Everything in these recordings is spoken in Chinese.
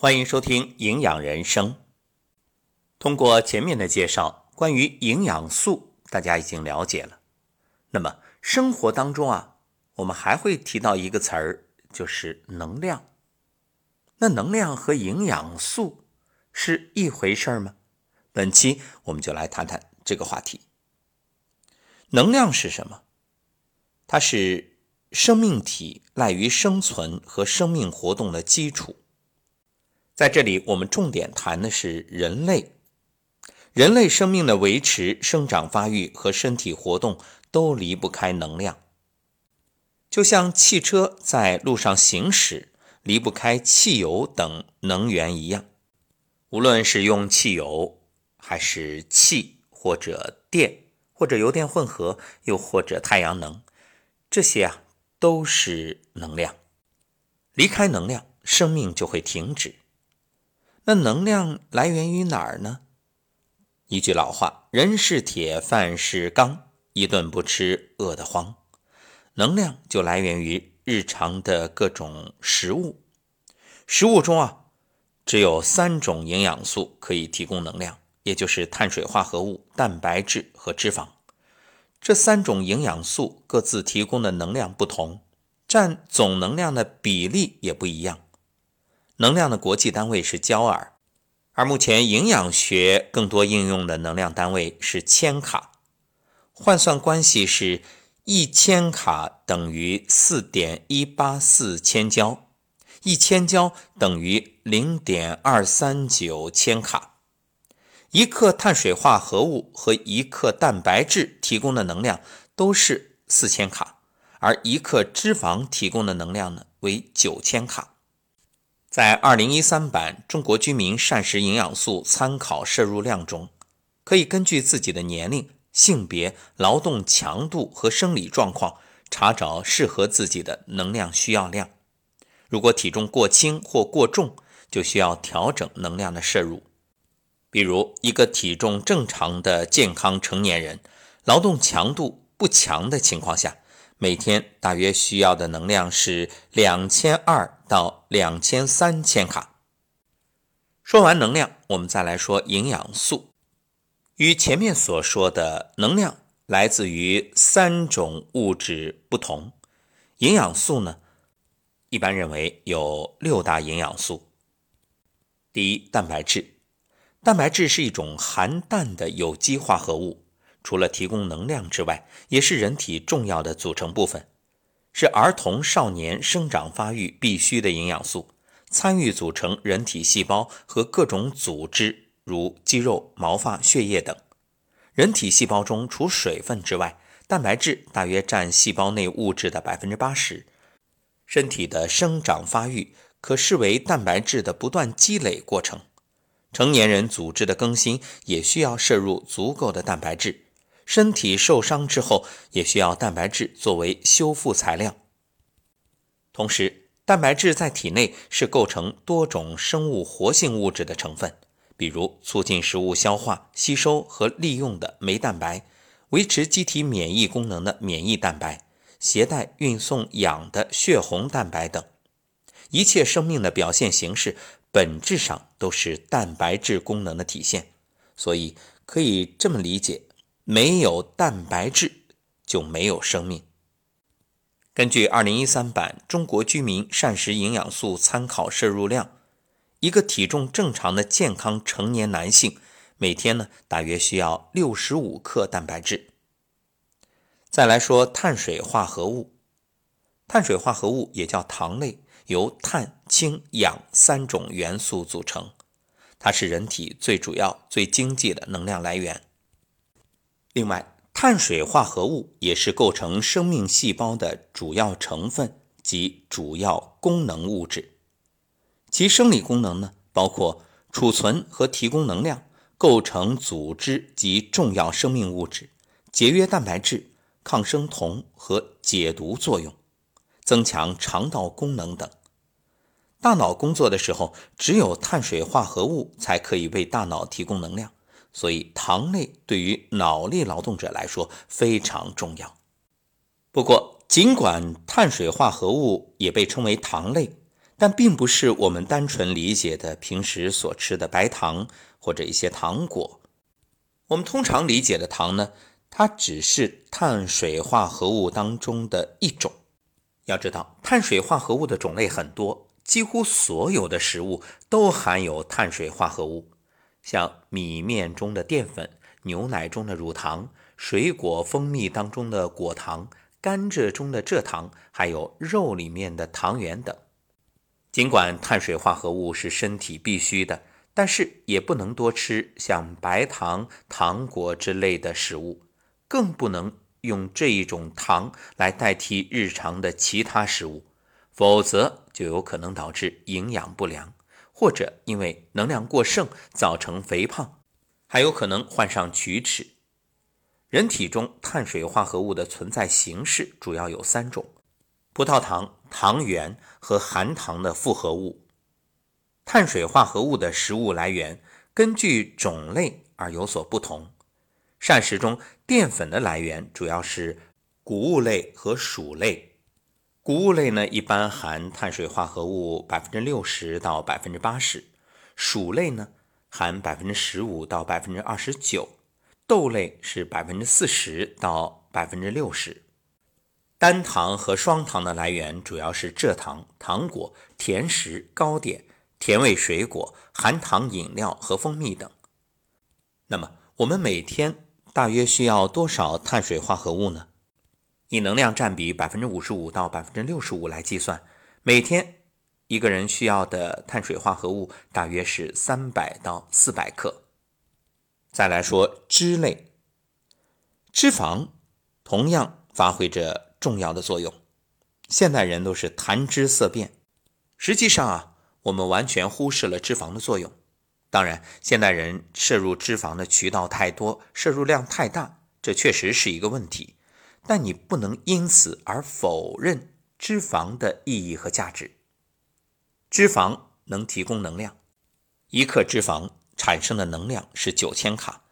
欢迎收听《营养人生》。通过前面的介绍，关于营养素，大家已经了解了。那么生活当中啊，我们还会提到一个词儿，就是能量。那能量和营养素是一回事吗？本期我们就来谈谈这个话题。能量是什么？它是生命体赖于生存和生命活动的基础。在这里，我们重点谈的是人类。人类生命的维持、生长发育和身体活动都离不开能量，就像汽车在路上行驶离不开汽油等能源一样。无论是用汽油，还是气或者电，或者油电混合，又或者太阳能，这些啊都是能量。离开能量，生命就会停止。那能量来源于哪儿呢？一句老话：“人是铁，饭是钢，一顿不吃饿得慌。”能量就来源于日常的各种食物。食物中啊，只有三种营养素可以提供能量，也就是碳水化合物、蛋白质和脂肪。这三种营养素各自提供的能量不同，占总能量的比例也不一样。能量的国际单位是焦耳，而目前营养学更多应用的能量单位是千卡，换算关系是一千卡等于四点一八四千焦，一千焦等于零点二三九千卡。一克碳水化合物和一克蛋白质提供的能量都是四千卡，而一克脂肪提供的能量呢为九千卡。在二零一三版《中国居民膳食营养素参考摄入量》中，可以根据自己的年龄、性别、劳动强度和生理状况，查找适合自己的能量需要量。如果体重过轻或过重，就需要调整能量的摄入。比如，一个体重正常的健康成年人，劳动强度不强的情况下。每天大约需要的能量是两千二到两千三千卡。说完能量，我们再来说营养素。与前面所说的能量来自于三种物质不同，营养素呢，一般认为有六大营养素。第一，蛋白质。蛋白质是一种含氮的有机化合物。除了提供能量之外，也是人体重要的组成部分，是儿童少年生长发育必须的营养素，参与组成人体细胞和各种组织，如肌肉、毛发、血液等。人体细胞中除水分之外，蛋白质大约占细胞内物质的百分之八十。身体的生长发育可视为蛋白质的不断积累过程。成年人组织的更新也需要摄入足够的蛋白质。身体受伤之后，也需要蛋白质作为修复材料。同时，蛋白质在体内是构成多种生物活性物质的成分，比如促进食物消化、吸收和利用的酶蛋白，维持机体免疫功能的免疫蛋白，携带运送氧的血红蛋白等。一切生命的表现形式，本质上都是蛋白质功能的体现。所以，可以这么理解。没有蛋白质就没有生命。根据二零一三版《中国居民膳食营养素参考摄入量》，一个体重正常的健康成年男性每天呢大约需要六十五克蛋白质。再来说碳水化合物，碳水化合物也叫糖类，由碳、氢、氧三种元素组成，它是人体最主要、最经济的能量来源。另外，碳水化合物也是构成生命细胞的主要成分及主要功能物质。其生理功能呢，包括储存和提供能量、构成组织及重要生命物质、节约蛋白质、抗生酮和解毒作用、增强肠道功能等。大脑工作的时候，只有碳水化合物才可以为大脑提供能量。所以，糖类对于脑力劳动者来说非常重要。不过，尽管碳水化合物也被称为糖类，但并不是我们单纯理解的平时所吃的白糖或者一些糖果。我们通常理解的糖呢，它只是碳水化合物当中的一种。要知道，碳水化合物的种类很多，几乎所有的食物都含有碳水化合物，像米面中的淀粉、牛奶中的乳糖、水果蜂蜜当中的果糖、甘蔗中的蔗糖，还有肉里面的糖原等。尽管碳水化合物是身体必须的。但是也不能多吃像白糖、糖果之类的食物，更不能用这一种糖来代替日常的其他食物，否则就有可能导致营养不良，或者因为能量过剩造成肥胖，还有可能患上龋齿。人体中碳水化合物的存在形式主要有三种：葡萄糖、糖原和含糖的复合物。碳水化合物的食物来源根据种类而有所不同。膳食中淀粉的来源主要是谷物类和薯类。谷物类呢，一般含碳水化合物百分之六十到百分之八十；薯类呢，含百分之十五到百分之二十九；豆类是百分之四十到百分之六十。单糖和双糖的来源主要是蔗糖、糖果、甜食、糕点。甜味水果、含糖饮料和蜂蜜等。那么，我们每天大约需要多少碳水化合物呢？以能量占比百分之五十五到百分之六十五来计算，每天一个人需要的碳水化合物大约是三百到四百克。再来说脂类，脂肪同样发挥着重要的作用。现代人都是谈脂色变，实际上啊。我们完全忽视了脂肪的作用。当然，现代人摄入脂肪的渠道太多，摄入量太大，这确实是一个问题。但你不能因此而否认脂肪的意义和价值。脂肪能提供能量，一克脂肪产生的能量是九千卡，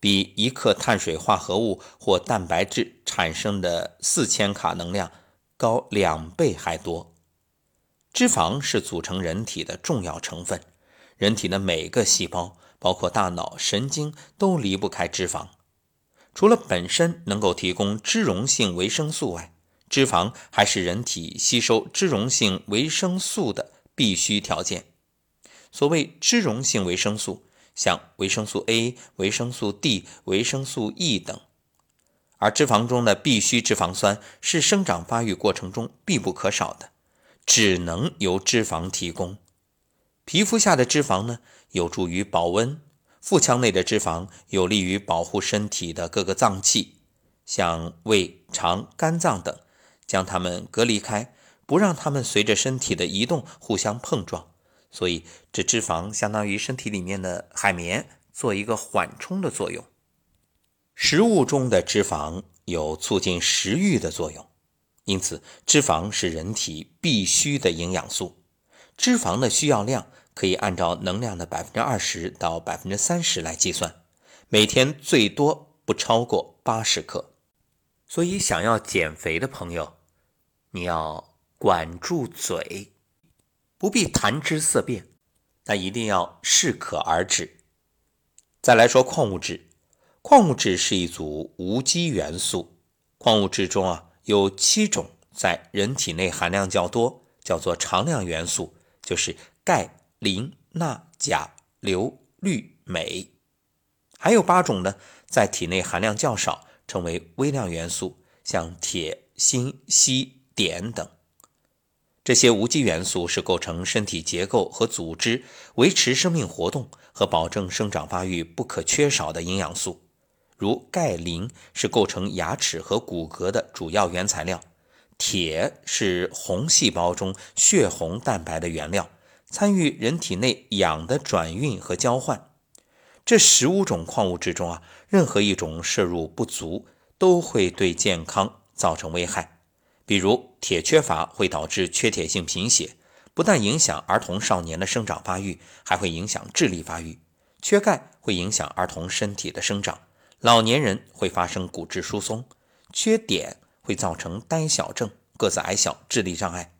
比一克碳水化合物或蛋白质产生的四千卡能量高两倍还多。脂肪是组成人体的重要成分，人体的每个细胞，包括大脑、神经，都离不开脂肪。除了本身能够提供脂溶性维生素外，脂肪还是人体吸收脂溶性维生素的必须条件。所谓脂溶性维生素，像维生素 A、维生素 D、维生素 E 等，而脂肪中的必需脂肪酸是生长发育过程中必不可少的。只能由脂肪提供。皮肤下的脂肪呢，有助于保温；腹腔内的脂肪有利于保护身体的各个脏器，像胃、肠、肝脏等，将它们隔离开，不让它们随着身体的移动互相碰撞。所以，这脂肪相当于身体里面的海绵，做一个缓冲的作用。食物中的脂肪有促进食欲的作用。因此，脂肪是人体必需的营养素。脂肪的需要量可以按照能量的百分之二十到百分之三十来计算，每天最多不超过八十克。所以，想要减肥的朋友，你要管住嘴，不必谈之色变，但一定要适可而止。再来说矿物质，矿物质是一组无机元素，矿物质中啊。有七种在人体内含量较多，叫做常量元素，就是钙、磷、钠、钾、硫、氯、镁。还有八种呢，在体内含量较少，称为微量元素，像铁、锌、硒、碘等。这些无机元素是构成身体结构和组织、维持生命活动和保证生长发育不可缺少的营养素。如钙、磷是构成牙齿和骨骼的主要原材料，铁是红细胞中血红蛋白的原料，参与人体内氧的转运和交换。这十五种矿物质中啊，任何一种摄入不足都会对健康造成危害。比如铁缺乏会导致缺铁性贫血，不但影响儿童少年的生长发育，还会影响智力发育。缺钙会影响儿童身体的生长。老年人会发生骨质疏松，缺碘会造成呆小症、个子矮小、智力障碍。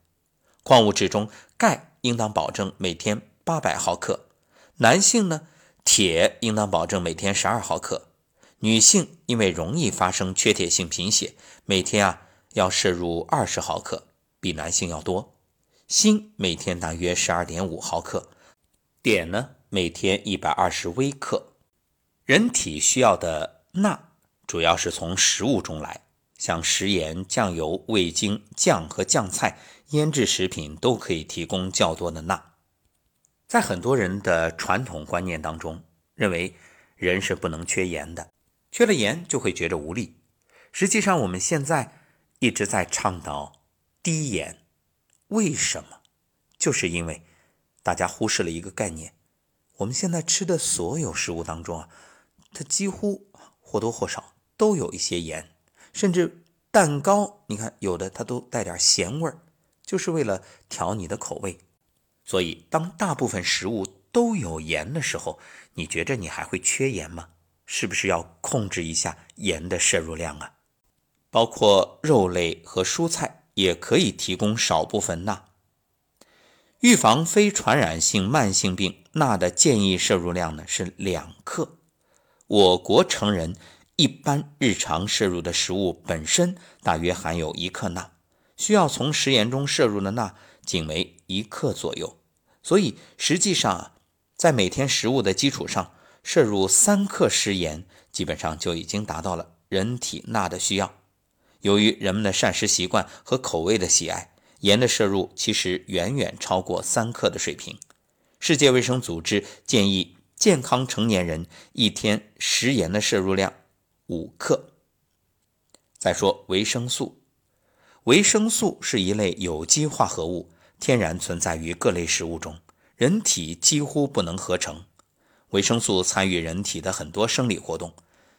矿物质中钙应当保证每天八百毫克，男性呢，铁应当保证每天十二毫克，女性因为容易发生缺铁性贫血，每天啊要摄入二十毫克，比男性要多。锌每天大约十二点五毫克，碘呢每天一百二十微克。人体需要的钠主要是从食物中来，像食盐、酱油、味精、酱和酱菜、腌制食品都可以提供较多的钠。在很多人的传统观念当中，认为人是不能缺盐的，缺了盐就会觉着无力。实际上，我们现在一直在倡导低盐。为什么？就是因为大家忽视了一个概念：我们现在吃的所有食物当中啊，它几乎或多或少都有一些盐，甚至蛋糕，你看有的它都带点咸味儿，就是为了调你的口味。所以，当大部分食物都有盐的时候，你觉着你还会缺盐吗？是不是要控制一下盐的摄入量啊？包括肉类和蔬菜。也可以提供少部分钠。预防非传染性慢性病，钠的建议摄入量呢是两克。我国成人一般日常摄入的食物本身大约含有一克钠，需要从食盐中摄入的钠仅为一克左右。所以实际上啊，在每天食物的基础上摄入三克食盐，基本上就已经达到了人体钠的需要。由于人们的膳食习惯和口味的喜爱，盐的摄入其实远远超过三克的水平。世界卫生组织建议健康成年人一天食盐的摄入量五克。再说维生素，维生素是一类有机化合物，天然存在于各类食物中，人体几乎不能合成。维生素参与人体的很多生理活动。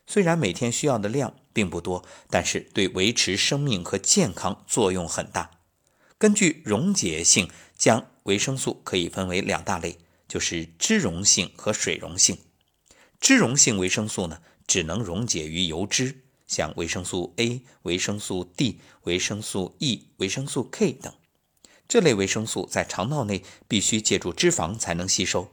虽然每天需要的量并不多，但是对维持生命和健康作用很大。根据溶解性，将维生素可以分为两大类，就是脂溶性和水溶性。脂溶性维生素呢，只能溶解于油脂，像维生素 A、维生素 D、维生素 E、维生素 K 等。这类维生素在肠道内必须借助脂肪才能吸收，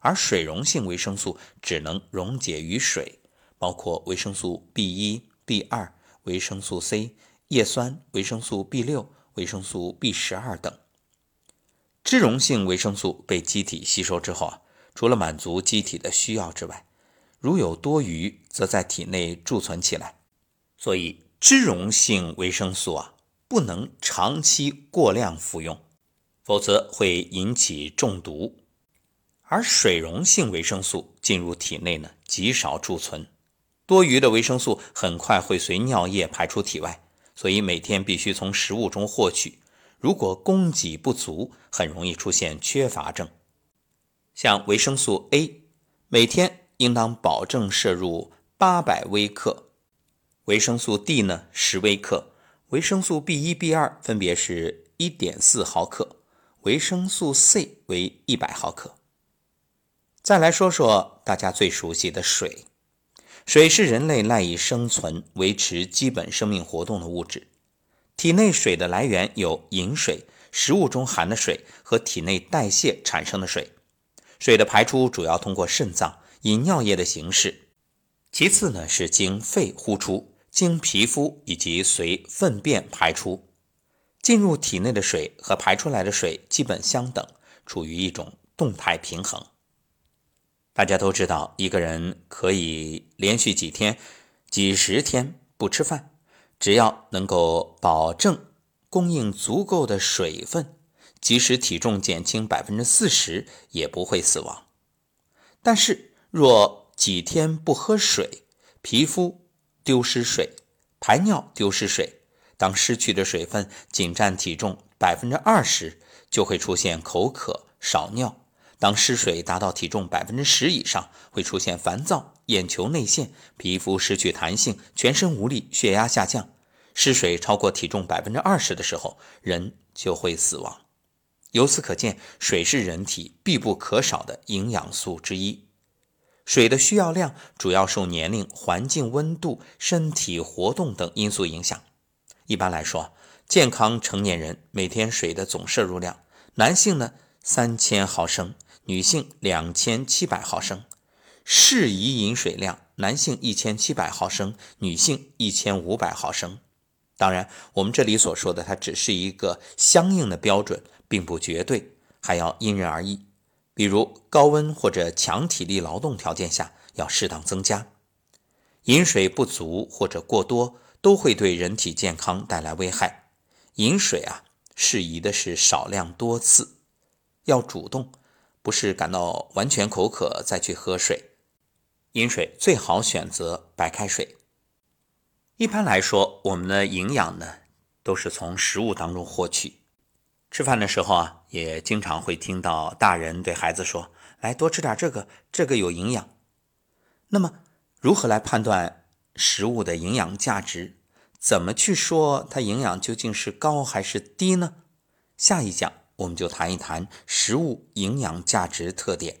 而水溶性维生素只能溶解于水。包括维生素 B 一、B 二、维生素 C、叶酸、维生素 B 六、维生素 B 十二等。脂溶性维生素被机体吸收之后啊，除了满足机体的需要之外，如有多余，则在体内贮存起来。所以，脂溶性维生素啊，不能长期过量服用，否则会引起中毒。而水溶性维生素进入体内呢，极少贮存。多余的维生素很快会随尿液排出体外，所以每天必须从食物中获取。如果供给不足，很容易出现缺乏症。像维生素 A，每天应当保证摄入八百微克；维生素 D 呢，十微克；维生素 B 一、B 二分别是一点四毫克；维生素 C 为一百毫克。再来说说大家最熟悉的水。水是人类赖以生存、维持基本生命活动的物质。体内水的来源有饮水、食物中含的水和体内代谢产生的水。水的排出主要通过肾脏以尿液的形式，其次呢是经肺呼出，经皮肤以及随粪便排出。进入体内的水和排出来的水基本相等，处于一种动态平衡。大家都知道，一个人可以连续几天、几十天不吃饭，只要能够保证供应足够的水分，即使体重减轻百分之四十，也不会死亡。但是，若几天不喝水，皮肤丢失水，排尿丢失水，当失去的水分仅占体重百分之二十，就会出现口渴、少尿。当失水达到体重百分之十以上，会出现烦躁、眼球内陷、皮肤失去弹性、全身无力、血压下降。失水超过体重百分之二十的时候，人就会死亡。由此可见，水是人体必不可少的营养素之一。水的需要量主要受年龄、环境温度、身体活动等因素影响。一般来说，健康成年人每天水的总摄入量，男性呢？三千毫升，女性两千七百毫升。适宜饮水量，男性一千七百毫升，女性一千五百毫升。当然，我们这里所说的它只是一个相应的标准，并不绝对，还要因人而异。比如高温或者强体力劳动条件下，要适当增加。饮水不足或者过多，都会对人体健康带来危害。饮水啊，适宜的是少量多次，要主动，不是感到完全口渴再去喝水。饮水最好选择白开水。一般来说，我们的营养呢，都是从食物当中获取。吃饭的时候啊，也经常会听到大人对孩子说：“来，多吃点这个，这个有营养。”那么，如何来判断食物的营养价值？怎么去说它营养究竟是高还是低呢？下一讲我们就谈一谈食物营养价值特点。